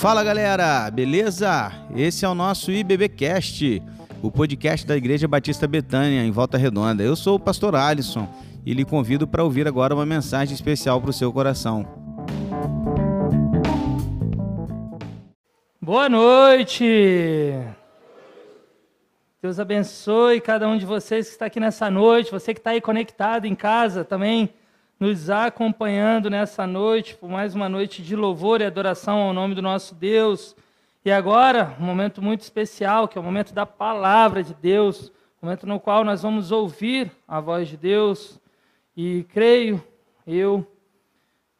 Fala galera, beleza? Esse é o nosso IBBcast, o podcast da Igreja Batista Betânia, em Volta Redonda. Eu sou o pastor Alisson e lhe convido para ouvir agora uma mensagem especial para o seu coração. Boa noite! Deus abençoe cada um de vocês que está aqui nessa noite, você que está aí conectado em casa também nos acompanhando nessa noite, por mais uma noite de louvor e adoração ao nome do nosso Deus. E agora, um momento muito especial, que é o momento da palavra de Deus, momento no qual nós vamos ouvir a voz de Deus. E creio, eu,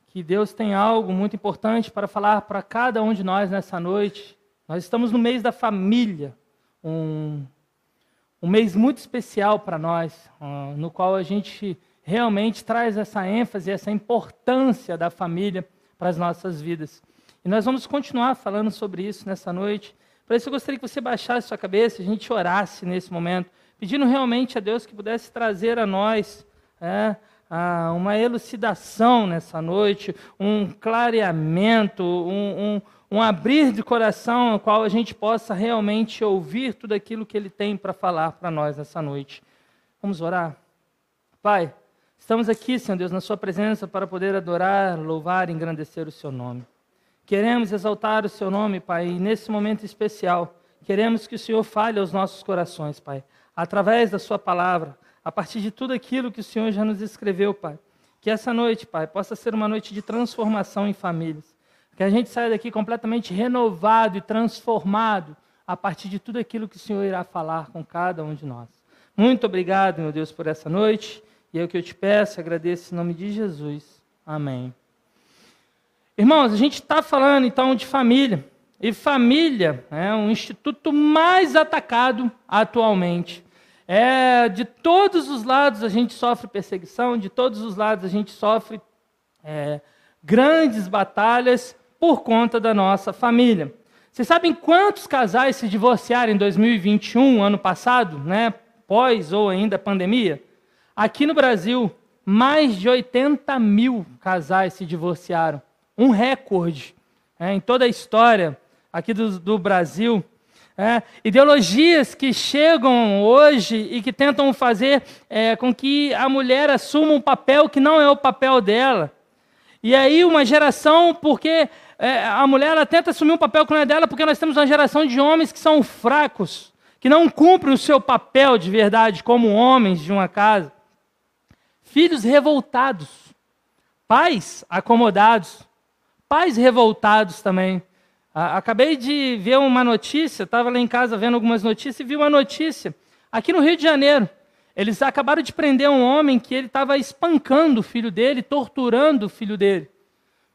que Deus tem algo muito importante para falar para cada um de nós nessa noite. Nós estamos no mês da família, um, um mês muito especial para nós, uh, no qual a gente realmente traz essa ênfase, essa importância da família para as nossas vidas. E nós vamos continuar falando sobre isso nessa noite. Para isso, eu gostaria que você baixasse sua cabeça, a gente orasse nesse momento, pedindo realmente a Deus que pudesse trazer a nós é, uma elucidação nessa noite, um clareamento, um, um, um abrir de coração, no qual a gente possa realmente ouvir tudo aquilo que Ele tem para falar para nós nessa noite. Vamos orar? Pai, Estamos aqui, Senhor Deus, na Sua presença para poder adorar, louvar e engrandecer o Seu nome. Queremos exaltar o Seu nome, Pai, e nesse momento especial, queremos que o Senhor fale aos nossos corações, Pai, através da Sua palavra, a partir de tudo aquilo que o Senhor já nos escreveu, Pai. Que essa noite, Pai, possa ser uma noite de transformação em famílias. Que a gente saia daqui completamente renovado e transformado a partir de tudo aquilo que o Senhor irá falar com cada um de nós. Muito obrigado, meu Deus, por essa noite. E é o que eu te peço, agradeço em nome de Jesus. Amém. Irmãos, a gente está falando então de família. E família é um instituto mais atacado atualmente. É, de todos os lados a gente sofre perseguição, de todos os lados a gente sofre é, grandes batalhas por conta da nossa família. Vocês sabem quantos casais se divorciaram em 2021, ano passado, né, pós ou ainda pandemia? Aqui no Brasil, mais de 80 mil casais se divorciaram. Um recorde é, em toda a história aqui do, do Brasil. É, ideologias que chegam hoje e que tentam fazer é, com que a mulher assuma um papel que não é o papel dela. E aí uma geração, porque é, a mulher ela tenta assumir um papel que não é dela, porque nós temos uma geração de homens que são fracos, que não cumprem o seu papel de verdade como homens de uma casa filhos revoltados, pais acomodados, pais revoltados também. Acabei de ver uma notícia, estava lá em casa vendo algumas notícias e vi uma notícia aqui no Rio de Janeiro. Eles acabaram de prender um homem que ele estava espancando o filho dele, torturando o filho dele.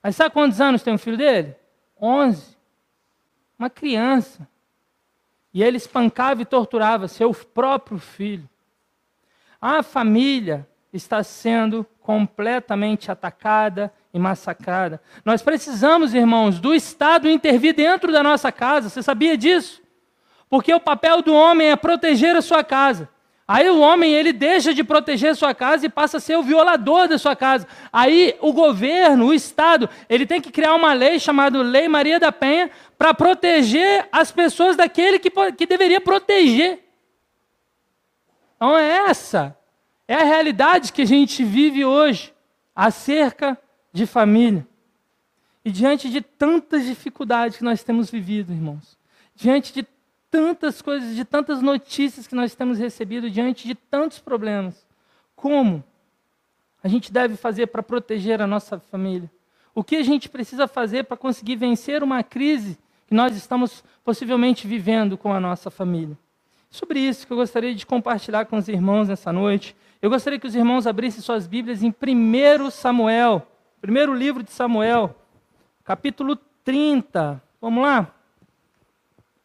Mas sabe quantos anos tem o filho dele? Onze. Uma criança. E ele espancava e torturava seu próprio filho. A família está sendo completamente atacada e massacrada. Nós precisamos, irmãos, do Estado intervir dentro da nossa casa. Você sabia disso? Porque o papel do homem é proteger a sua casa. Aí o homem ele deixa de proteger a sua casa e passa a ser o violador da sua casa. Aí o governo, o Estado, ele tem que criar uma lei chamada Lei Maria da Penha para proteger as pessoas daquele que, que deveria proteger. Então é essa é a realidade que a gente vive hoje acerca de família. E diante de tantas dificuldades que nós temos vivido, irmãos, diante de tantas coisas, de tantas notícias que nós temos recebido, diante de tantos problemas, como a gente deve fazer para proteger a nossa família? O que a gente precisa fazer para conseguir vencer uma crise que nós estamos possivelmente vivendo com a nossa família? Sobre isso que eu gostaria de compartilhar com os irmãos nessa noite. Eu gostaria que os irmãos abrissem suas Bíblias em 1 Samuel, primeiro livro de Samuel, capítulo 30. Vamos lá?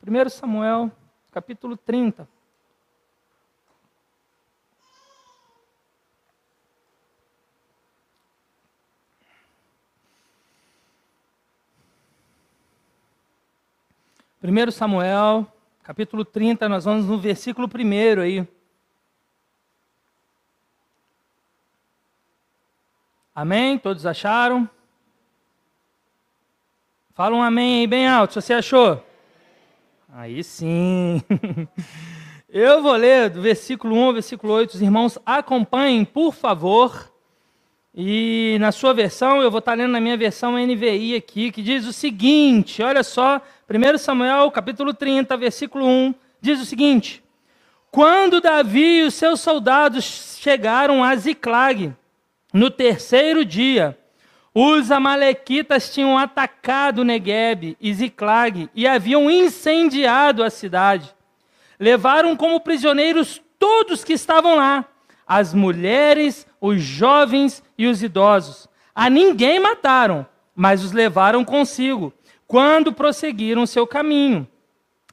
1 Samuel, capítulo 30. Primeiro Samuel, capítulo 30, nós vamos no versículo 1 aí. Amém? Todos acharam? Fala um amém aí bem alto, se você achou. Aí sim. Eu vou ler do versículo 1 ao versículo 8. Os irmãos acompanhem, por favor. E na sua versão, eu vou estar lendo na minha versão NVI aqui, que diz o seguinte: olha só, 1 Samuel, capítulo 30, versículo 1, diz o seguinte: Quando Davi e os seus soldados chegaram a Ziclag, no terceiro dia, os amalequitas tinham atacado Negueb e Ziclag e haviam incendiado a cidade levaram como prisioneiros todos que estavam lá, as mulheres, os jovens e os idosos. A ninguém mataram, mas os levaram consigo, quando prosseguiram seu caminho.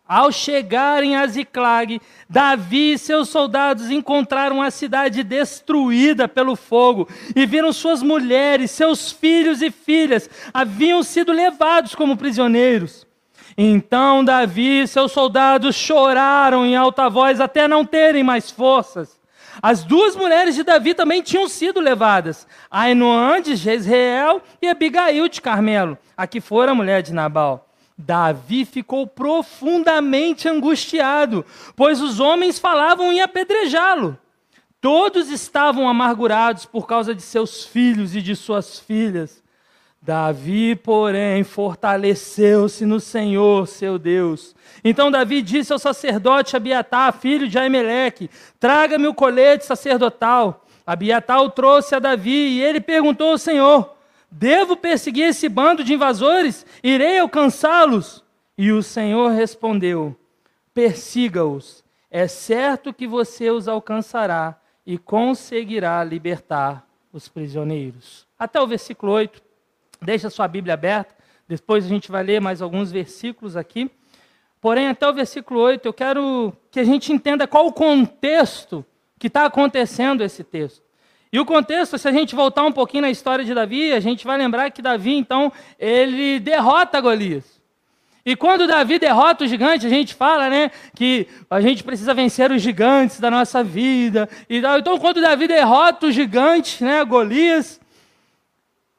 Ao chegarem a Ziclag, Davi e seus soldados encontraram a cidade destruída pelo fogo e viram suas mulheres, seus filhos e filhas haviam sido levados como prisioneiros. Então Davi e seus soldados choraram em alta voz até não terem mais forças. As duas mulheres de Davi também tinham sido levadas, Ainoã de Jezreel e Abigail de Carmelo, a que fora a mulher de Nabal. Davi ficou profundamente angustiado, pois os homens falavam em apedrejá-lo. Todos estavam amargurados por causa de seus filhos e de suas filhas. Davi, porém, fortaleceu-se no Senhor, seu Deus. Então Davi disse ao sacerdote Abiatar, filho de Aimeleque: Traga-me o colete sacerdotal. Abiatar o trouxe a Davi e ele perguntou ao Senhor: Devo perseguir esse bando de invasores? Irei alcançá-los? E o Senhor respondeu: Persiga-os. É certo que você os alcançará e conseguirá libertar os prisioneiros. Até o versículo 8. Deixa sua Bíblia aberta, depois a gente vai ler mais alguns versículos aqui. Porém, até o versículo 8, eu quero que a gente entenda qual o contexto que está acontecendo esse texto. E o contexto, se a gente voltar um pouquinho na história de Davi, a gente vai lembrar que Davi, então, ele derrota Golias. E quando Davi derrota o gigante, a gente fala, né, que a gente precisa vencer os gigantes da nossa vida. E, então, quando Davi derrota o gigante, né, Golias,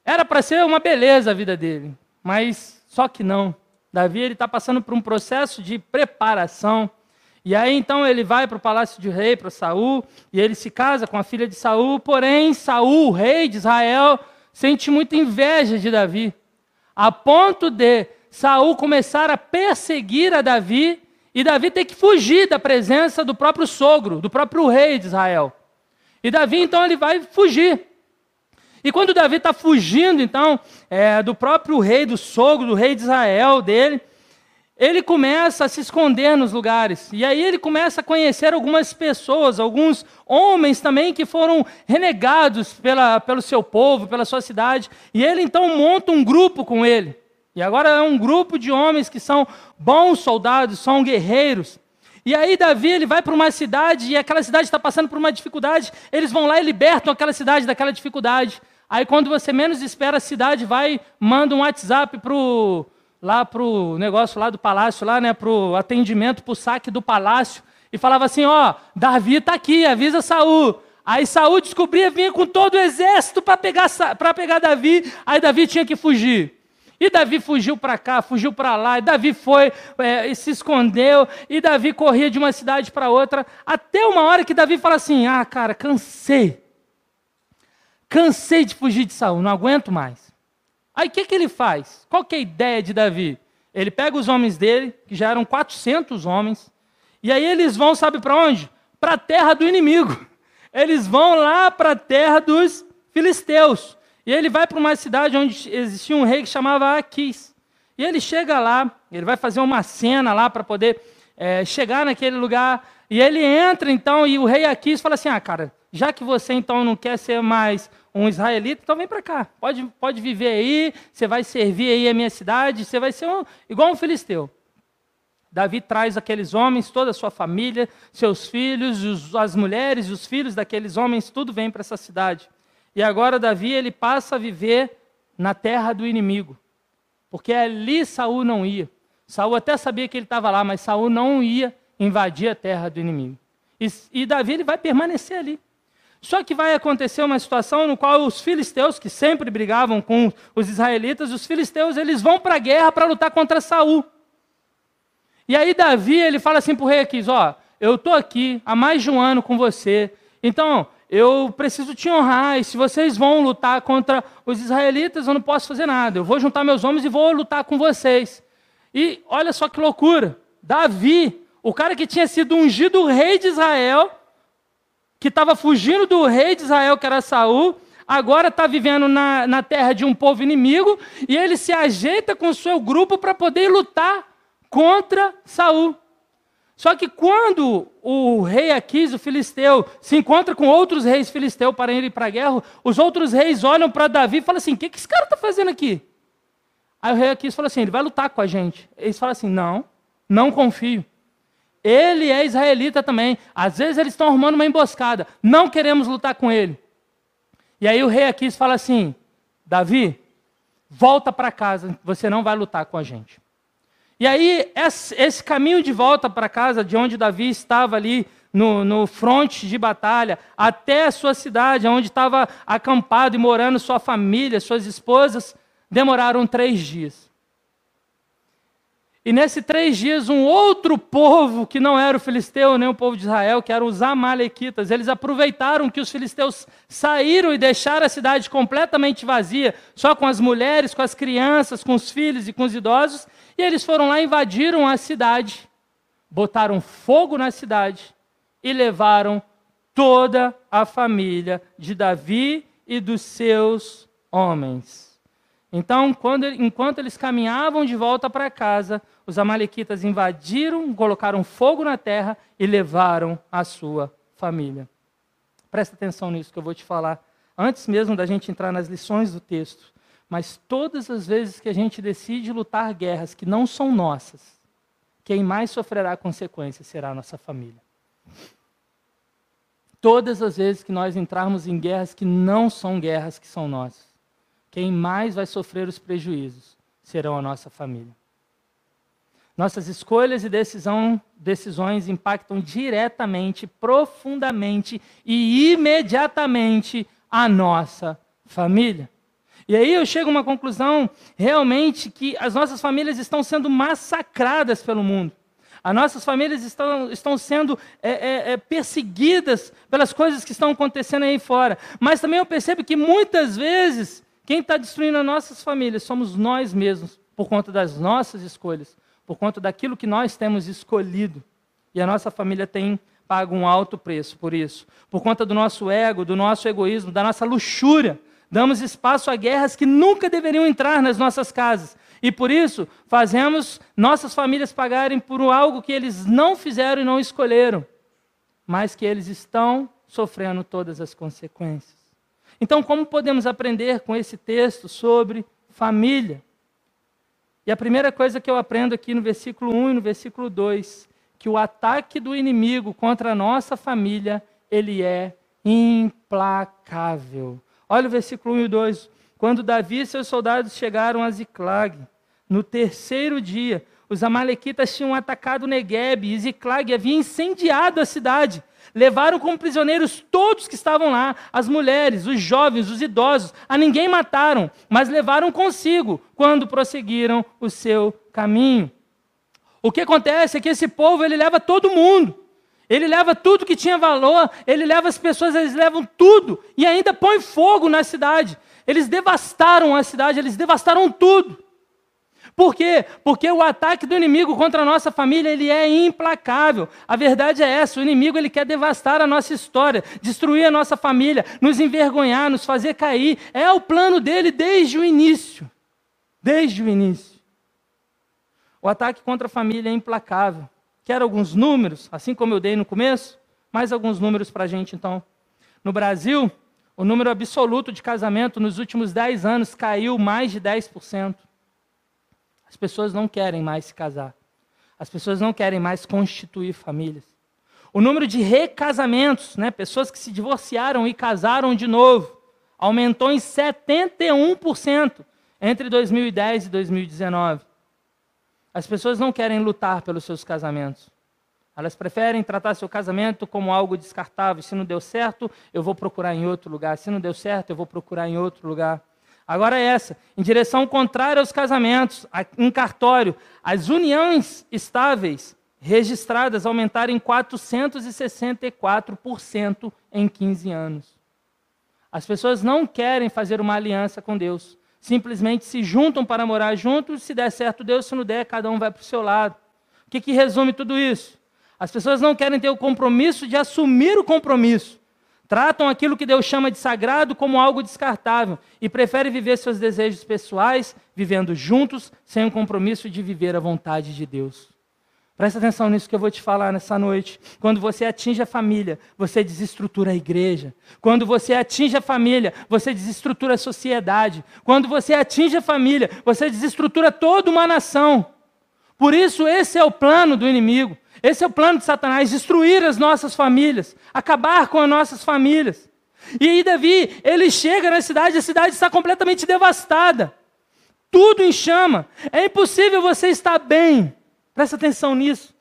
era para ser uma beleza a vida dele, mas só que não. Davi ele está passando por um processo de preparação. E aí então ele vai para o palácio de rei, para Saul, e ele se casa com a filha de Saul. Porém, Saul, rei de Israel, sente muita inveja de Davi, a ponto de Saul começar a perseguir a Davi e Davi ter que fugir da presença do próprio sogro, do próprio rei de Israel. E Davi então ele vai fugir. E quando Davi está fugindo, então, é, do próprio rei, do sogro, do rei de Israel dele, ele começa a se esconder nos lugares. E aí ele começa a conhecer algumas pessoas, alguns homens também que foram renegados pela, pelo seu povo, pela sua cidade. E ele então monta um grupo com ele. E agora é um grupo de homens que são bons soldados, são guerreiros. E aí Davi ele vai para uma cidade e aquela cidade está passando por uma dificuldade. Eles vão lá e libertam aquela cidade daquela dificuldade. Aí quando você menos espera, a cidade vai, manda um WhatsApp pro lá pro negócio lá do palácio lá, né, pro atendimento, pro saque do palácio e falava assim, ó, Davi está aqui, avisa Saul. Aí Saul descobria, vinha com todo o exército para pegar para pegar Davi, aí Davi tinha que fugir. E Davi fugiu para cá, fugiu para lá, e Davi foi é, e se escondeu, e Davi corria de uma cidade para outra, até uma hora que Davi fala assim: Ah, cara, cansei. Cansei de fugir de Saul, não aguento mais. Aí o que, que ele faz? Qual que é a ideia de Davi? Ele pega os homens dele, que já eram 400 homens, e aí eles vão, sabe para onde? Para a terra do inimigo. Eles vão lá para a terra dos filisteus. E ele vai para uma cidade onde existia um rei que chamava Aquis. E ele chega lá, ele vai fazer uma cena lá para poder é, chegar naquele lugar. E ele entra então, e o rei Aquis fala assim: Ah, cara, já que você então não quer ser mais um israelita, então vem para cá. Pode, pode viver aí, você vai servir aí a minha cidade, você vai ser um, igual um filisteu. Davi traz aqueles homens, toda a sua família, seus filhos, os, as mulheres, os filhos daqueles homens, tudo vem para essa cidade. E agora Davi ele passa a viver na terra do inimigo, porque ali Saul não ia. Saul até sabia que ele estava lá, mas Saul não ia invadir a terra do inimigo. E, e Davi ele vai permanecer ali. Só que vai acontecer uma situação no qual os filisteus, que sempre brigavam com os israelitas, os filisteus eles vão para a guerra para lutar contra Saul. E aí Davi ele fala assim para o rei Aquis, ó, eu estou aqui há mais de um ano com você, então eu preciso te honrar, e se vocês vão lutar contra os israelitas, eu não posso fazer nada. Eu vou juntar meus homens e vou lutar com vocês. E olha só que loucura. Davi, o cara que tinha sido ungido rei de Israel, que estava fugindo do rei de Israel, que era Saul, agora está vivendo na, na terra de um povo inimigo, e ele se ajeita com o seu grupo para poder lutar contra Saul. Só que quando o rei Aquis, o filisteu, se encontra com outros reis filisteus para irem para a guerra, os outros reis olham para Davi e falam assim: o que, que esse cara está fazendo aqui? Aí o rei Aquis fala assim: ele vai lutar com a gente. Eles falam assim: não, não confio. Ele é israelita também. Às vezes eles estão arrumando uma emboscada. Não queremos lutar com ele. E aí o rei Aquis fala assim: Davi, volta para casa, você não vai lutar com a gente. E aí, esse caminho de volta para casa, de onde Davi estava ali no, no fronte de batalha, até a sua cidade, onde estava acampado e morando sua família, suas esposas, demoraram três dias. E nesses três dias, um outro povo, que não era o filisteu nem o povo de Israel, que eram os amalequitas, eles aproveitaram que os filisteus saíram e deixaram a cidade completamente vazia, só com as mulheres, com as crianças, com os filhos e com os idosos, e eles foram lá, invadiram a cidade, botaram fogo na cidade e levaram toda a família de Davi e dos seus homens. Então, quando, enquanto eles caminhavam de volta para casa, os amalequitas invadiram, colocaram fogo na terra e levaram a sua família. Presta atenção nisso que eu vou te falar, antes mesmo da gente entrar nas lições do texto. Mas todas as vezes que a gente decide lutar guerras que não são nossas, quem mais sofrerá consequências será a nossa família. Todas as vezes que nós entrarmos em guerras que não são guerras que são nossas, quem mais vai sofrer os prejuízos serão a nossa família. Nossas escolhas e decisão, decisões impactam diretamente, profundamente e imediatamente a nossa família. E aí eu chego a uma conclusão realmente que as nossas famílias estão sendo massacradas pelo mundo. As nossas famílias estão, estão sendo é, é, é, perseguidas pelas coisas que estão acontecendo aí fora. Mas também eu percebo que muitas vezes quem está destruindo as nossas famílias somos nós mesmos, por conta das nossas escolhas, por conta daquilo que nós temos escolhido. E a nossa família tem pago um alto preço por isso. Por conta do nosso ego, do nosso egoísmo, da nossa luxúria. Damos espaço a guerras que nunca deveriam entrar nas nossas casas. E por isso, fazemos nossas famílias pagarem por algo que eles não fizeram e não escolheram, mas que eles estão sofrendo todas as consequências. Então, como podemos aprender com esse texto sobre família? E a primeira coisa que eu aprendo aqui no versículo 1 e no versículo 2, que o ataque do inimigo contra a nossa família, ele é implacável. Olha o versículo 1 e 2. Quando Davi e seus soldados chegaram a Ziclag, no terceiro dia, os amalequitas tinham atacado Negueb e Ziclag havia incendiado a cidade. Levaram como prisioneiros todos que estavam lá, as mulheres, os jovens, os idosos. A ninguém mataram, mas levaram consigo quando prosseguiram o seu caminho. O que acontece é que esse povo ele leva todo mundo. Ele leva tudo que tinha valor, ele leva as pessoas, eles levam tudo e ainda põe fogo na cidade. Eles devastaram a cidade, eles devastaram tudo. Por quê? Porque o ataque do inimigo contra a nossa família, ele é implacável. A verdade é essa, o inimigo ele quer devastar a nossa história, destruir a nossa família, nos envergonhar, nos fazer cair. É o plano dele desde o início. Desde o início. O ataque contra a família é implacável. Quero alguns números, assim como eu dei no começo? Mais alguns números para a gente, então. No Brasil, o número absoluto de casamento nos últimos 10 anos caiu mais de 10%. As pessoas não querem mais se casar. As pessoas não querem mais constituir famílias. O número de recasamentos, né, pessoas que se divorciaram e casaram de novo, aumentou em 71% entre 2010 e 2019. As pessoas não querem lutar pelos seus casamentos. Elas preferem tratar seu casamento como algo descartável. Se não deu certo, eu vou procurar em outro lugar. Se não deu certo, eu vou procurar em outro lugar. Agora é essa, em direção contrária aos casamentos, em cartório, as uniões estáveis registradas aumentaram em 464% em 15 anos. As pessoas não querem fazer uma aliança com Deus. Simplesmente se juntam para morar juntos, se der certo Deus, se não der, cada um vai para o seu lado. O que, que resume tudo isso? As pessoas não querem ter o compromisso de assumir o compromisso. Tratam aquilo que Deus chama de sagrado como algo descartável e preferem viver seus desejos pessoais, vivendo juntos, sem o compromisso de viver a vontade de Deus. Presta atenção nisso que eu vou te falar nessa noite. Quando você atinge a família, você desestrutura a igreja. Quando você atinge a família, você desestrutura a sociedade. Quando você atinge a família, você desestrutura toda uma nação. Por isso, esse é o plano do inimigo. Esse é o plano de Satanás: destruir as nossas famílias, acabar com as nossas famílias. E aí, Davi, ele chega na cidade, a cidade está completamente devastada. Tudo em chama. É impossível você estar bem. Presta atenção nisso.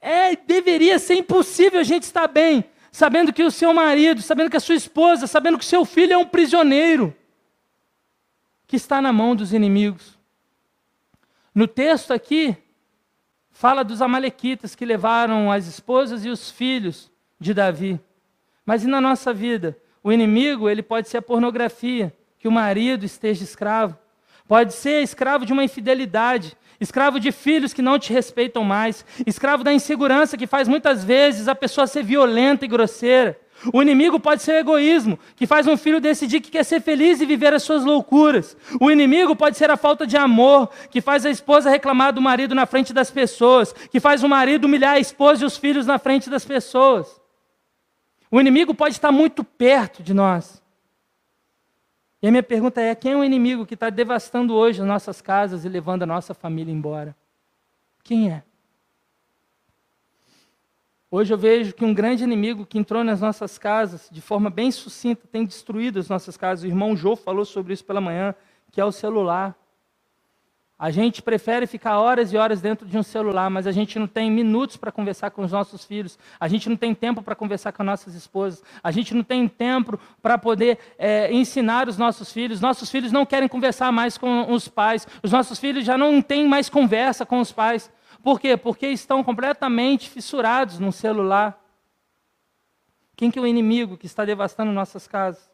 É, deveria ser impossível a gente estar bem, sabendo que o seu marido, sabendo que a sua esposa, sabendo que o seu filho é um prisioneiro que está na mão dos inimigos. No texto aqui, fala dos amalequitas que levaram as esposas e os filhos de Davi. Mas e na nossa vida? O inimigo, ele pode ser a pornografia, que o marido esteja escravo. Pode ser escravo de uma infidelidade, escravo de filhos que não te respeitam mais, escravo da insegurança que faz muitas vezes a pessoa ser violenta e grosseira. O inimigo pode ser o egoísmo, que faz um filho decidir que quer ser feliz e viver as suas loucuras. O inimigo pode ser a falta de amor, que faz a esposa reclamar do marido na frente das pessoas, que faz o marido humilhar a esposa e os filhos na frente das pessoas. O inimigo pode estar muito perto de nós. E a minha pergunta é: quem é o inimigo que está devastando hoje as nossas casas e levando a nossa família embora? Quem é? Hoje eu vejo que um grande inimigo que entrou nas nossas casas de forma bem sucinta tem destruído as nossas casas. O irmão Jô falou sobre isso pela manhã, que é o celular. A gente prefere ficar horas e horas dentro de um celular, mas a gente não tem minutos para conversar com os nossos filhos, a gente não tem tempo para conversar com nossas esposas, a gente não tem tempo para poder é, ensinar os nossos filhos. Nossos filhos não querem conversar mais com os pais, os nossos filhos já não têm mais conversa com os pais. Por quê? Porque estão completamente fissurados no celular. Quem que é o inimigo que está devastando nossas casas?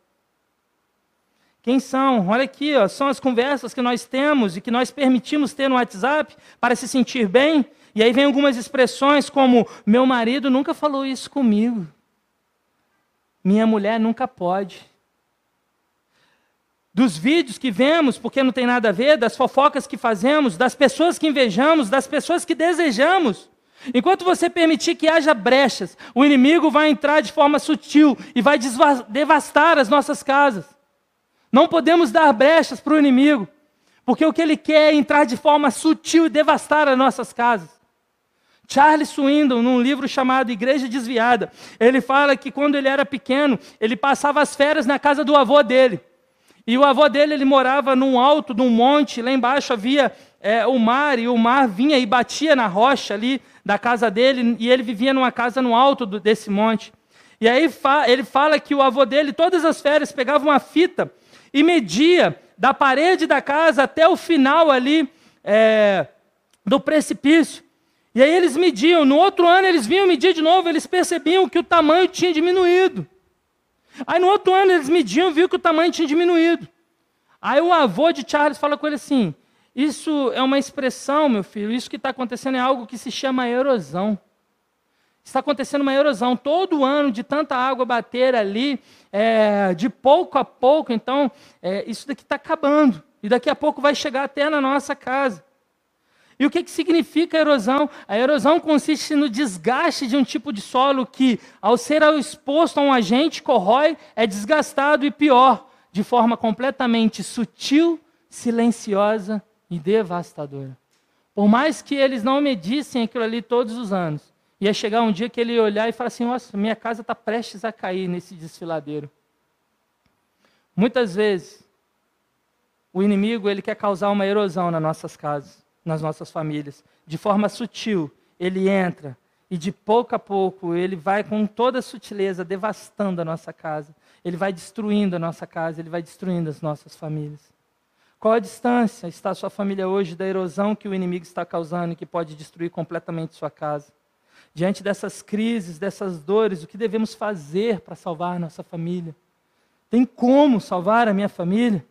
Quem são? Olha aqui, ó, são as conversas que nós temos e que nós permitimos ter no WhatsApp para se sentir bem. E aí vem algumas expressões como: meu marido nunca falou isso comigo. Minha mulher nunca pode. Dos vídeos que vemos, porque não tem nada a ver, das fofocas que fazemos, das pessoas que invejamos, das pessoas que desejamos. Enquanto você permitir que haja brechas, o inimigo vai entrar de forma sutil e vai devastar as nossas casas. Não podemos dar brechas para o inimigo, porque o que ele quer é entrar de forma sutil e devastar as nossas casas. Charles Swindon, num livro chamado Igreja Desviada, ele fala que quando ele era pequeno, ele passava as férias na casa do avô dele. E o avô dele, ele morava num alto de um monte, lá embaixo havia é, o mar, e o mar vinha e batia na rocha ali da casa dele, e ele vivia numa casa no alto do, desse monte. E aí ele fala que o avô dele, todas as férias, pegava uma fita e media da parede da casa até o final ali é, do precipício. E aí eles mediam. No outro ano eles vinham medir de novo, eles percebiam que o tamanho tinha diminuído. Aí no outro ano eles mediam, viu que o tamanho tinha diminuído. Aí o avô de Charles fala com ele assim: Isso é uma expressão, meu filho, isso que está acontecendo é algo que se chama erosão. Está acontecendo uma erosão todo ano de tanta água bater ali, é, de pouco a pouco. Então, é, isso daqui está acabando. E daqui a pouco vai chegar até na nossa casa. E o que, que significa erosão? A erosão consiste no desgaste de um tipo de solo que, ao ser exposto a um agente, corrói, é desgastado e pior, de forma completamente sutil, silenciosa e devastadora. Por mais que eles não medissem aquilo ali todos os anos, Ia chegar um dia que ele ia olhar e falar assim: Nossa, minha casa está prestes a cair nesse desfiladeiro. Muitas vezes, o inimigo ele quer causar uma erosão nas nossas casas, nas nossas famílias, de forma sutil. Ele entra E de pouco a pouco ele vai com toda sutileza devastando a nossa casa. Ele vai destruindo a nossa casa, ele vai destruindo as nossas famílias. Qual a distância está a sua família hoje da erosão que o inimigo está causando e que pode destruir completamente sua casa? Diante dessas crises, dessas dores, o que devemos fazer para salvar nossa família? Tem como salvar a minha família?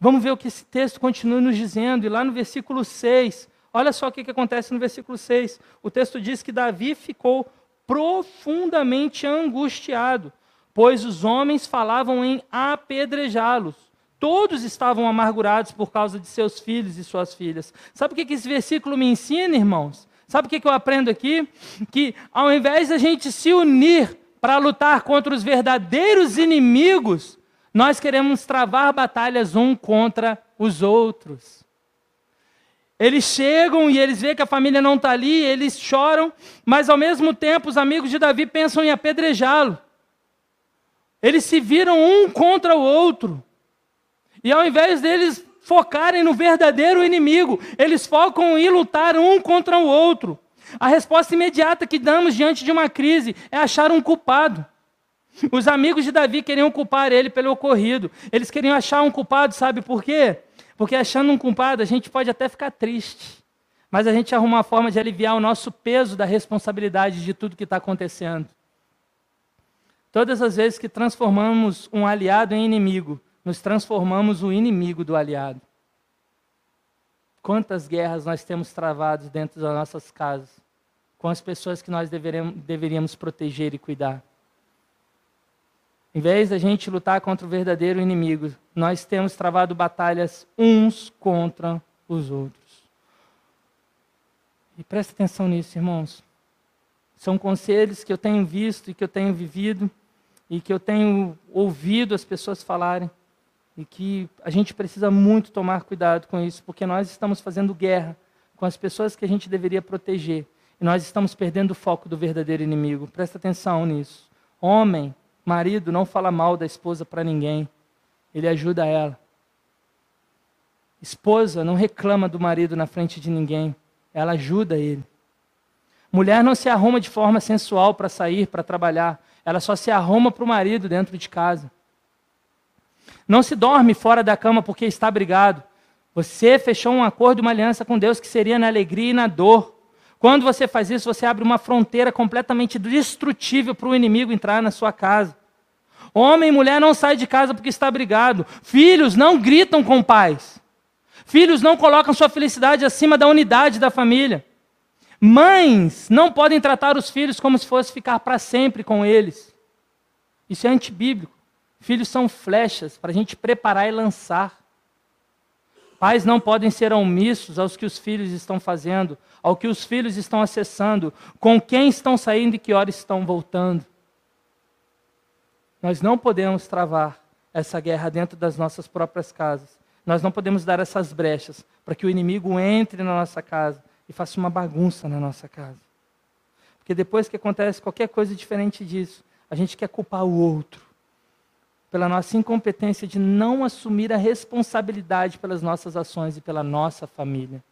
Vamos ver o que esse texto continua nos dizendo. E lá no versículo 6, olha só o que, que acontece no versículo 6. O texto diz que Davi ficou profundamente angustiado, pois os homens falavam em apedrejá-los. Todos estavam amargurados por causa de seus filhos e suas filhas. Sabe o que esse versículo me ensina, irmãos? Sabe o que eu aprendo aqui? Que ao invés da gente se unir para lutar contra os verdadeiros inimigos, nós queremos travar batalhas um contra os outros. Eles chegam e eles veem que a família não está ali, eles choram, mas ao mesmo tempo os amigos de Davi pensam em apedrejá-lo. Eles se viram um contra o outro. E ao invés deles focarem no verdadeiro inimigo, eles focam em lutar um contra o outro. A resposta imediata que damos diante de uma crise é achar um culpado. Os amigos de Davi queriam culpar ele pelo ocorrido. Eles queriam achar um culpado, sabe por quê? Porque achando um culpado, a gente pode até ficar triste. Mas a gente arruma uma forma de aliviar o nosso peso da responsabilidade de tudo que está acontecendo. Todas as vezes que transformamos um aliado em inimigo, nos transformamos o inimigo do aliado. Quantas guerras nós temos travado dentro das nossas casas, com as pessoas que nós deveríamos, deveríamos proteger e cuidar. Em vez da gente lutar contra o verdadeiro inimigo, nós temos travado batalhas uns contra os outros. E presta atenção nisso, irmãos. São conselhos que eu tenho visto e que eu tenho vivido e que eu tenho ouvido as pessoas falarem e que a gente precisa muito tomar cuidado com isso, porque nós estamos fazendo guerra com as pessoas que a gente deveria proteger e nós estamos perdendo o foco do verdadeiro inimigo. Presta atenção nisso. Homem, marido, não fala mal da esposa para ninguém, ele ajuda ela. Esposa não reclama do marido na frente de ninguém, ela ajuda ele. Mulher não se arruma de forma sensual para sair, para trabalhar, ela só se arruma para o marido dentro de casa. Não se dorme fora da cama porque está brigado. Você fechou um acordo, uma aliança com Deus que seria na alegria e na dor. Quando você faz isso, você abre uma fronteira completamente destrutível para o inimigo entrar na sua casa. Homem e mulher não saem de casa porque está brigado. Filhos não gritam com pais. Filhos não colocam sua felicidade acima da unidade da família. Mães não podem tratar os filhos como se fosse ficar para sempre com eles. Isso é antibíblico. Filhos são flechas para a gente preparar e lançar. Pais não podem ser omissos aos que os filhos estão fazendo, ao que os filhos estão acessando, com quem estão saindo e que horas estão voltando. Nós não podemos travar essa guerra dentro das nossas próprias casas. Nós não podemos dar essas brechas para que o inimigo entre na nossa casa e faça uma bagunça na nossa casa. Porque depois que acontece qualquer coisa diferente disso, a gente quer culpar o outro pela nossa incompetência de não assumir a responsabilidade pelas nossas ações e pela nossa família.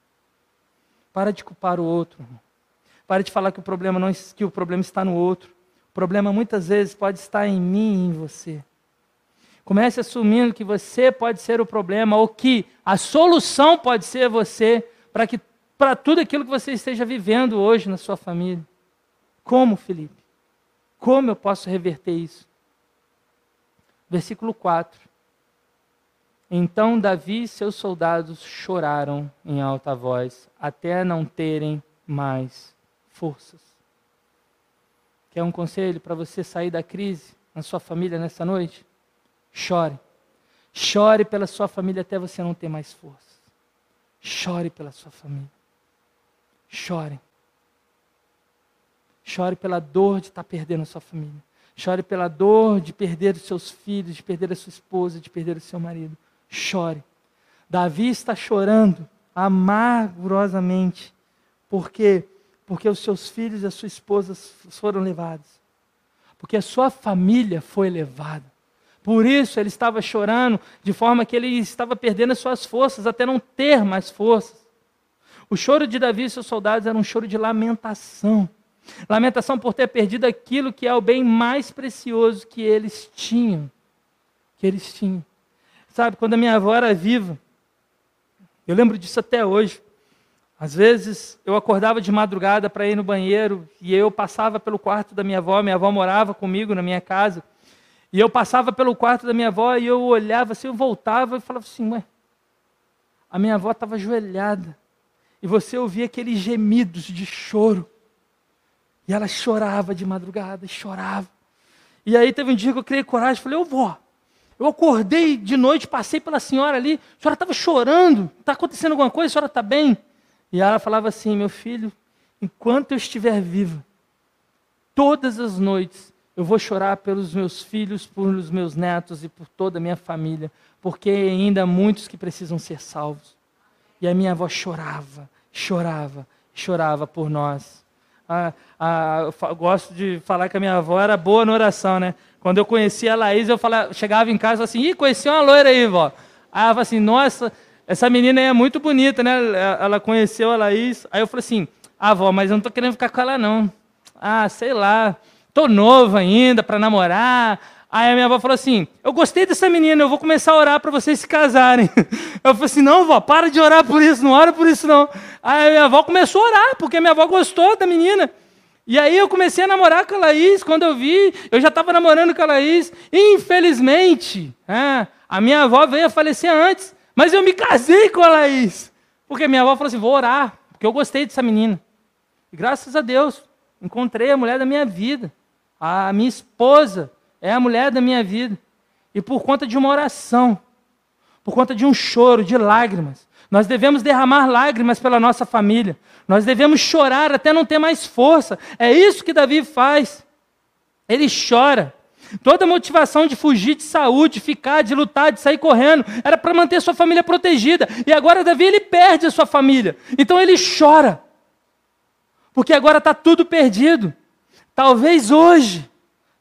Para de culpar o outro. Para de falar que o problema não que o problema está no outro. Problema muitas vezes pode estar em mim e em você. Comece assumindo que você pode ser o problema ou que a solução pode ser você para que para tudo aquilo que você esteja vivendo hoje na sua família. Como, Felipe? Como eu posso reverter isso? Versículo 4. Então Davi e seus soldados choraram em alta voz, até não terem mais forças. Quer um conselho para você sair da crise na sua família nessa noite? Chore. Chore pela sua família até você não ter mais forças. Chore pela sua família. Chore. Chore pela dor de estar perdendo a sua família. Chore pela dor de perder os seus filhos, de perder a sua esposa, de perder o seu marido. Chore. Davi está chorando amargurosamente. Por quê? Porque os seus filhos e a sua esposa foram levados. Porque a sua família foi levada. Por isso ele estava chorando, de forma que ele estava perdendo as suas forças, até não ter mais forças. O choro de Davi e seus soldados era um choro de lamentação. Lamentação por ter perdido aquilo que é o bem mais precioso que eles tinham. Que eles tinham. Sabe, quando a minha avó era viva, eu lembro disso até hoje. Às vezes eu acordava de madrugada para ir no banheiro e eu passava pelo quarto da minha avó, minha avó morava comigo na minha casa. E eu passava pelo quarto da minha avó e eu olhava assim, eu voltava e falava assim, ué, a minha avó estava ajoelhada. E você ouvia aqueles gemidos de choro. E ela chorava de madrugada, chorava. E aí teve um dia que eu criei coragem, falei, ô vó, eu acordei de noite, passei pela senhora ali, a senhora estava chorando, está acontecendo alguma coisa, a senhora está bem? E ela falava assim, meu filho, enquanto eu estiver viva, todas as noites eu vou chorar pelos meus filhos, pelos meus netos e por toda a minha família, porque ainda há muitos que precisam ser salvos. E a minha avó chorava, chorava, chorava por nós. Ah, ah, eu gosto de falar que a minha avó era boa na oração, né? Quando eu conhecia a Laís, eu falava, chegava em casa assim, ih, conheci uma loira aí, vó. Aí ela falou assim, nossa, essa menina aí é muito bonita, né? Ela conheceu a Laís. Aí eu falei assim, ah, vó, mas eu não tô querendo ficar com ela, não. Ah, sei lá, tô novo ainda para namorar. Aí a minha avó falou assim: Eu gostei dessa menina, eu vou começar a orar para vocês se casarem. Eu falei assim: Não, vó, para de orar por isso, não ora por isso não. Aí a minha avó começou a orar, porque a minha avó gostou da menina. E aí eu comecei a namorar com a Laís. Quando eu vi, eu já estava namorando com a Laís. Infelizmente, é, a minha avó veio a falecer antes. Mas eu me casei com a Laís. Porque minha avó falou assim: Vou orar, porque eu gostei dessa menina. E graças a Deus, encontrei a mulher da minha vida, a minha esposa é a mulher da minha vida. E por conta de uma oração, por conta de um choro, de lágrimas, nós devemos derramar lágrimas pela nossa família. Nós devemos chorar até não ter mais força. É isso que Davi faz. Ele chora. Toda motivação de fugir de saúde, de ficar, de lutar, de sair correndo, era para manter sua família protegida. E agora Davi ele perde a sua família. Então ele chora. Porque agora está tudo perdido. Talvez hoje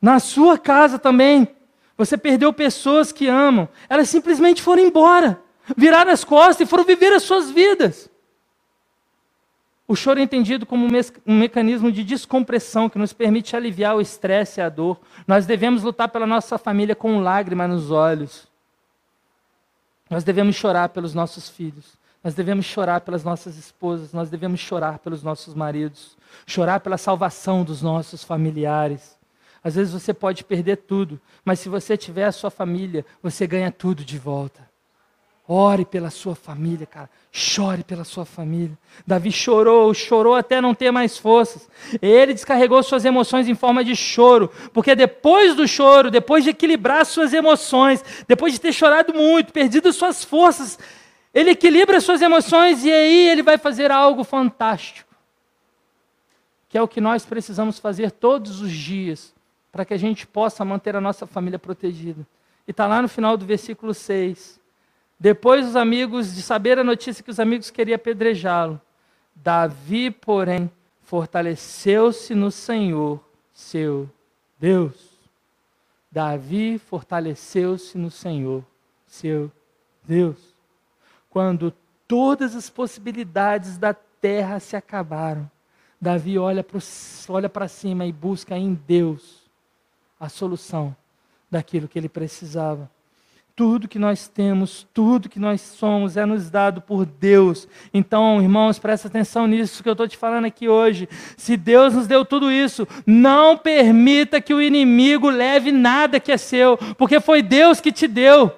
na sua casa também. Você perdeu pessoas que amam. Elas simplesmente foram embora, viraram as costas e foram viver as suas vidas. O choro é entendido como um mecanismo de descompressão que nos permite aliviar o estresse e a dor. Nós devemos lutar pela nossa família com lágrima nos olhos. Nós devemos chorar pelos nossos filhos. Nós devemos chorar pelas nossas esposas. Nós devemos chorar pelos nossos maridos. Chorar pela salvação dos nossos familiares. Às vezes você pode perder tudo, mas se você tiver a sua família, você ganha tudo de volta. Ore pela sua família, cara. Chore pela sua família. Davi chorou, chorou até não ter mais forças. Ele descarregou suas emoções em forma de choro, porque depois do choro, depois de equilibrar suas emoções, depois de ter chorado muito, perdido suas forças, ele equilibra suas emoções e aí ele vai fazer algo fantástico. Que é o que nós precisamos fazer todos os dias para que a gente possa manter a nossa família protegida. E está lá no final do versículo 6. Depois os amigos, de saber a notícia que os amigos queriam apedrejá-lo, Davi, porém, fortaleceu-se no Senhor, seu Deus. Davi fortaleceu-se no Senhor, seu Deus. Quando todas as possibilidades da terra se acabaram, Davi olha para olha cima e busca em Deus a solução daquilo que ele precisava. Tudo que nós temos, tudo que nós somos é nos dado por Deus. Então, irmãos, presta atenção nisso que eu estou te falando aqui hoje. Se Deus nos deu tudo isso, não permita que o inimigo leve nada que é seu, porque foi Deus que te deu.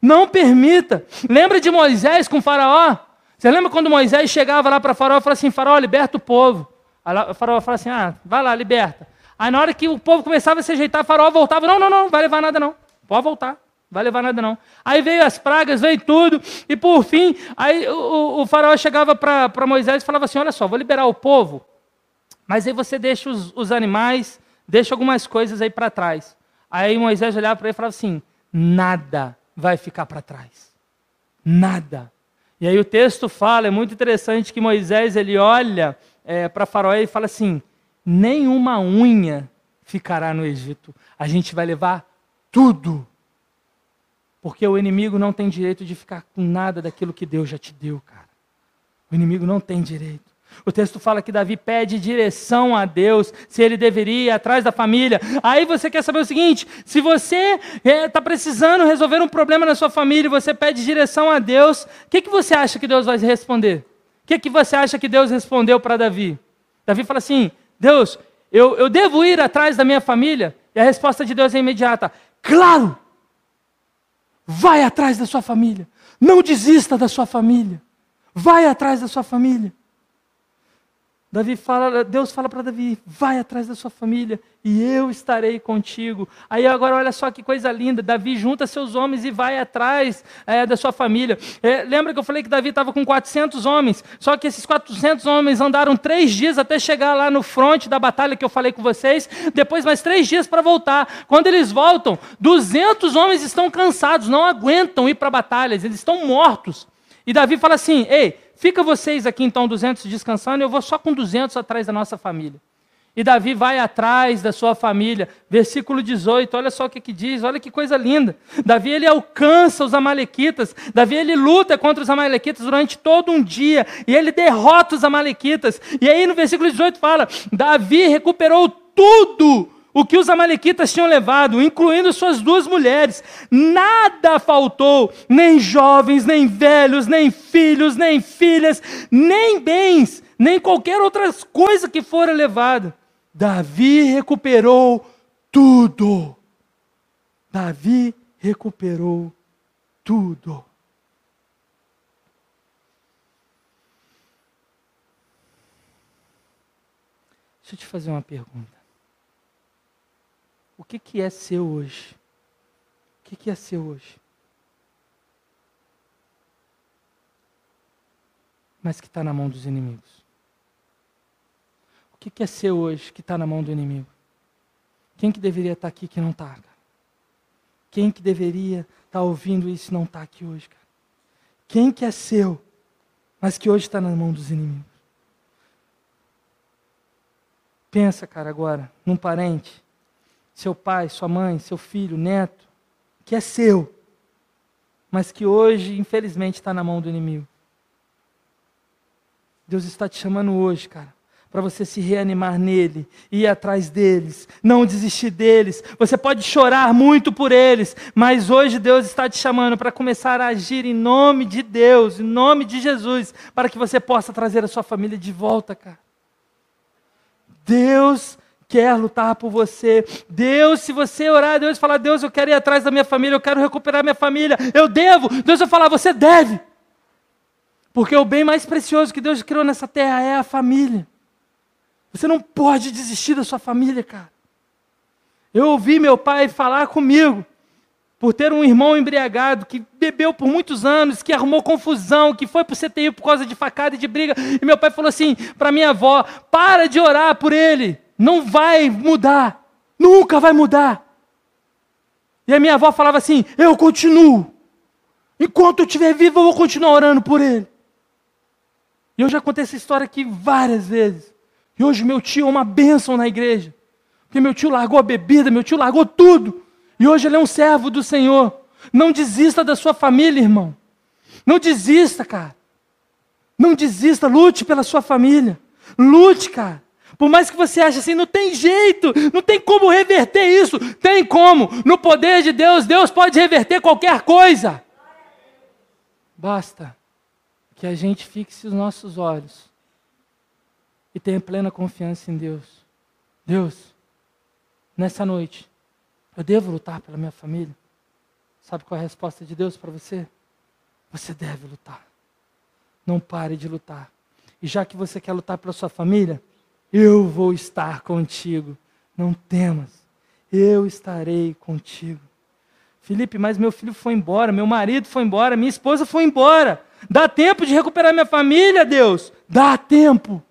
Não permita. Lembra de Moisés com Faraó? Você lembra quando Moisés chegava lá para Faraó e falou assim: Faraó, liberta o povo. Aí o Faraó fala assim: Ah, vai lá, liberta. Aí na hora que o povo começava a se ajeitar, faraó voltava, não, não, não, não vai levar nada não. Pode voltar, vai levar nada não. Aí veio as pragas, veio tudo, e por fim, aí o, o faraó chegava para Moisés e falava assim, olha só, vou liberar o povo, mas aí você deixa os, os animais, deixa algumas coisas aí para trás. Aí Moisés olhava para ele e falava assim, nada vai ficar para trás. Nada. E aí o texto fala, é muito interessante que Moisés ele olha é, para Faraó e fala assim: nenhuma unha ficará no Egito. A gente vai levar tudo. Porque o inimigo não tem direito de ficar com nada daquilo que Deus já te deu, cara. O inimigo não tem direito. O texto fala que Davi pede direção a Deus, se ele deveria ir atrás da família. Aí você quer saber o seguinte: se você está é, precisando resolver um problema na sua família e você pede direção a Deus, o que, que você acha que Deus vai responder? O que, que você acha que Deus respondeu para Davi? Davi fala assim: Deus, eu, eu devo ir atrás da minha família? E a resposta de Deus é imediata: Claro! Vai atrás da sua família. Não desista da sua família. Vai atrás da sua família. Davi fala, Deus fala para Davi: vai atrás da sua família e eu estarei contigo. Aí agora olha só que coisa linda: Davi junta seus homens e vai atrás é, da sua família. É, lembra que eu falei que Davi estava com 400 homens? Só que esses 400 homens andaram três dias até chegar lá no fronte da batalha que eu falei com vocês. Depois mais três dias para voltar. Quando eles voltam, 200 homens estão cansados, não aguentam ir para batalhas, eles estão mortos. E Davi fala assim: ei Fica vocês aqui então 200 descansando, eu vou só com 200 atrás da nossa família. E Davi vai atrás da sua família. Versículo 18, olha só o que, que diz, olha que coisa linda. Davi ele alcança os amalequitas. Davi ele luta contra os amalequitas durante todo um dia e ele derrota os amalequitas. E aí no versículo 18 fala: Davi recuperou tudo o que os amalequitas tinham levado, incluindo suas duas mulheres. Nada faltou, nem jovens, nem velhos, nem filhos, nem filhas, nem bens, nem qualquer outra coisa que fora levada. Davi recuperou tudo. Davi recuperou tudo. Deixa eu te fazer uma pergunta. Que, que é seu hoje? O que, que é seu hoje? Mas que está na mão dos inimigos. O que, que é seu hoje que está na mão do inimigo? Quem que deveria estar tá aqui que não está? Quem que deveria estar tá ouvindo isso e não está aqui hoje, cara? Quem que é seu, mas que hoje está na mão dos inimigos? Pensa, cara, agora, num parente seu pai, sua mãe, seu filho, neto, que é seu, mas que hoje, infelizmente, está na mão do inimigo. Deus está te chamando hoje, cara, para você se reanimar nele, ir atrás deles, não desistir deles. Você pode chorar muito por eles, mas hoje Deus está te chamando para começar a agir em nome de Deus, em nome de Jesus, para que você possa trazer a sua família de volta, cara. Deus quer lutar por você. Deus, se você orar Deus falar, Deus, eu quero ir atrás da minha família, eu quero recuperar minha família, eu devo. Deus vai falar, você deve. Porque o bem mais precioso que Deus criou nessa terra é a família. Você não pode desistir da sua família, cara. Eu ouvi meu pai falar comigo, por ter um irmão embriagado, que bebeu por muitos anos, que arrumou confusão, que foi para o CTI por causa de facada e de briga. E meu pai falou assim para minha avó: para de orar por ele não vai mudar, nunca vai mudar. E a minha avó falava assim: Eu continuo. Enquanto eu estiver vivo, eu vou continuar orando por ele. E eu já contei essa história aqui várias vezes. E hoje meu tio é uma bênção na igreja. Porque meu tio largou a bebida, meu tio largou tudo. E hoje ele é um servo do Senhor. Não desista da sua família, irmão. Não desista, cara. Não desista, lute pela sua família. Lute, cara. Por mais que você ache assim, não tem jeito, não tem como reverter isso. Tem como. No poder de Deus, Deus pode reverter qualquer coisa. Basta que a gente fixe os nossos olhos e tenha plena confiança em Deus. Deus, nessa noite, eu devo lutar pela minha família? Sabe qual é a resposta de Deus para você? Você deve lutar. Não pare de lutar. E já que você quer lutar pela sua família, eu vou estar contigo. Não temas, eu estarei contigo. Felipe, mas meu filho foi embora, meu marido foi embora, minha esposa foi embora. Dá tempo de recuperar minha família, Deus? Dá tempo.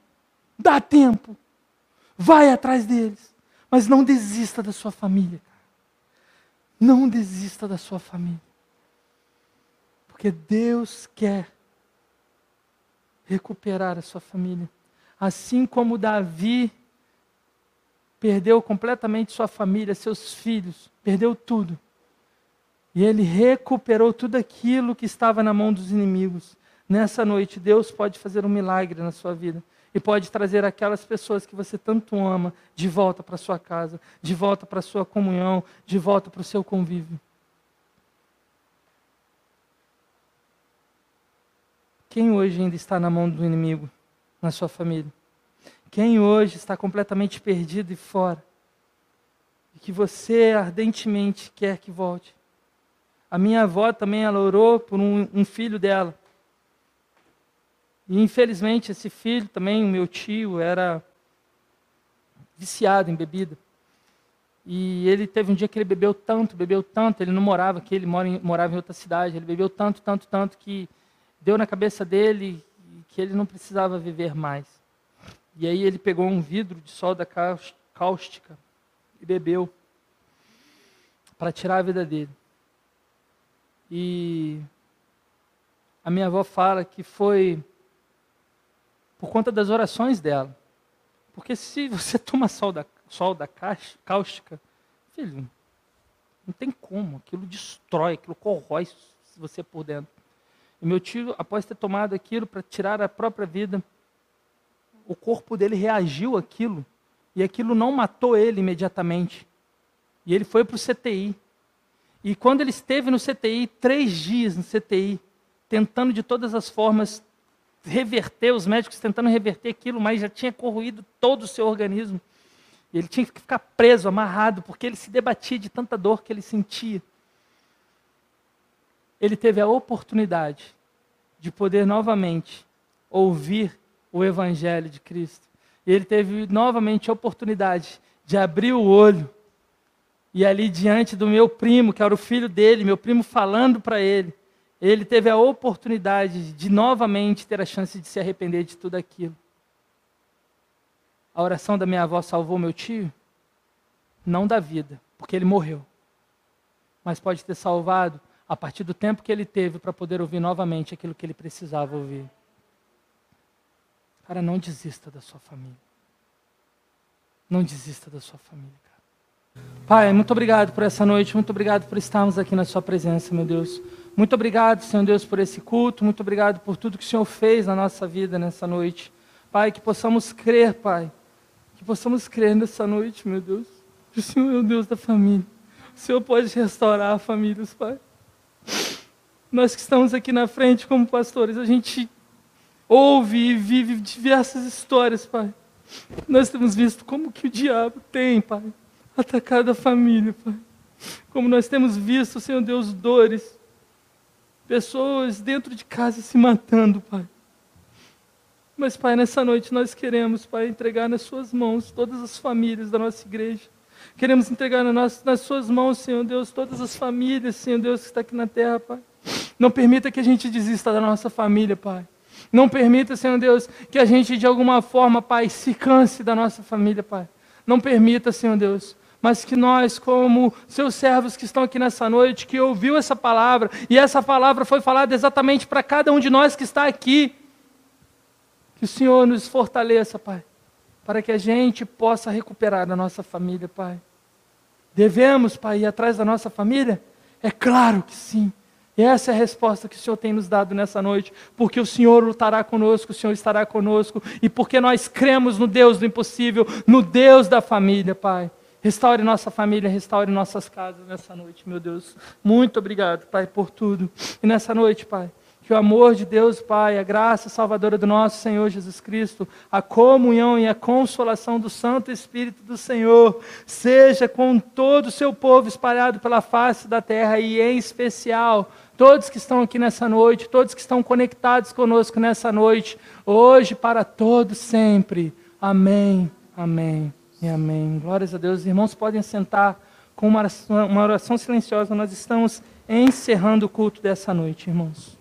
Dá tempo. Vai atrás deles. Mas não desista da sua família. Não desista da sua família. Porque Deus quer recuperar a sua família assim como Davi perdeu completamente sua família, seus filhos, perdeu tudo. E ele recuperou tudo aquilo que estava na mão dos inimigos. Nessa noite, Deus pode fazer um milagre na sua vida. e pode trazer aquelas pessoas que você tanto ama de volta para sua casa, de volta para sua comunhão, de volta para o seu convívio. Quem hoje ainda está na mão do inimigo na sua família? Quem hoje está completamente perdido e fora? E que você ardentemente quer que volte? A minha avó também, ela orou por um, um filho dela. E infelizmente esse filho também, o meu tio, era viciado em bebida. E ele teve um dia que ele bebeu tanto, bebeu tanto, ele não morava aqui, ele mora em, morava em outra cidade. Ele bebeu tanto, tanto, tanto que deu na cabeça dele que ele não precisava viver mais. E aí ele pegou um vidro de solda cáustica e bebeu para tirar a vida dele. E a minha avó fala que foi por conta das orações dela. Porque se você toma sol da, sol da cáustica, filho, não tem como, aquilo destrói, aquilo corrói você por dentro. E meu tio, após ter tomado aquilo para tirar a própria vida, o corpo dele reagiu àquilo, e aquilo não matou ele imediatamente. E ele foi para o CTI. E quando ele esteve no CTI, três dias no CTI, tentando de todas as formas reverter, os médicos tentando reverter aquilo, mas já tinha corroído todo o seu organismo. E ele tinha que ficar preso, amarrado, porque ele se debatia de tanta dor que ele sentia. Ele teve a oportunidade de poder novamente ouvir o Evangelho de Cristo. Ele teve novamente a oportunidade de abrir o olho e ali diante do meu primo, que era o filho dele, meu primo falando para ele, ele teve a oportunidade de novamente ter a chance de se arrepender de tudo aquilo. A oração da minha avó salvou meu tio? Não da vida, porque ele morreu. Mas pode ter salvado a partir do tempo que ele teve para poder ouvir novamente aquilo que ele precisava ouvir. Cara, não desista da sua família. Não desista da sua família. Pai, muito obrigado por essa noite, muito obrigado por estarmos aqui na Sua presença, meu Deus. Muito obrigado, Senhor Deus, por esse culto, muito obrigado por tudo que o Senhor fez na nossa vida nessa noite. Pai, que possamos crer, Pai, que possamos crer nessa noite, meu Deus, que o Senhor é o Deus da família. O Senhor pode restaurar famílias, Pai. Nós que estamos aqui na frente como pastores, a gente ouve e vive diversas histórias, Pai. Nós temos visto como que o diabo tem, Pai atacado a família, Pai. Como nós temos visto, Senhor Deus, dores, pessoas dentro de casa se matando, Pai. Mas, Pai, nessa noite nós queremos, Pai, entregar nas Suas mãos todas as famílias da nossa igreja. Queremos entregar nas, nas Suas mãos, Senhor Deus, todas as famílias, Senhor Deus, que está aqui na terra, Pai. Não permita que a gente desista da nossa família, Pai. Não permita, Senhor Deus, que a gente de alguma forma, Pai, se canse da nossa família, Pai. Não permita, Senhor Deus, mas que nós, como seus servos que estão aqui nessa noite, que ouviu essa palavra, e essa palavra foi falada exatamente para cada um de nós que está aqui, que o Senhor nos fortaleça, Pai, para que a gente possa recuperar a nossa família, Pai. Devemos, Pai, ir atrás da nossa família? É claro que sim. E essa é a resposta que o Senhor tem nos dado nessa noite, porque o Senhor lutará conosco, o Senhor estará conosco, e porque nós cremos no Deus do impossível, no Deus da família, Pai. Restaure nossa família, restaure nossas casas nessa noite, meu Deus. Muito obrigado, Pai, por tudo. E nessa noite, Pai, que o amor de Deus, Pai, a graça salvadora do nosso Senhor Jesus Cristo, a comunhão e a consolação do Santo Espírito do Senhor, seja com todo o seu povo espalhado pela face da terra e, em especial, todos que estão aqui nessa noite, todos que estão conectados conosco nessa noite, hoje para todos sempre. Amém. Amém. E amém. Glórias a Deus. Os irmãos podem sentar com uma oração, uma oração silenciosa. Nós estamos encerrando o culto dessa noite, irmãos.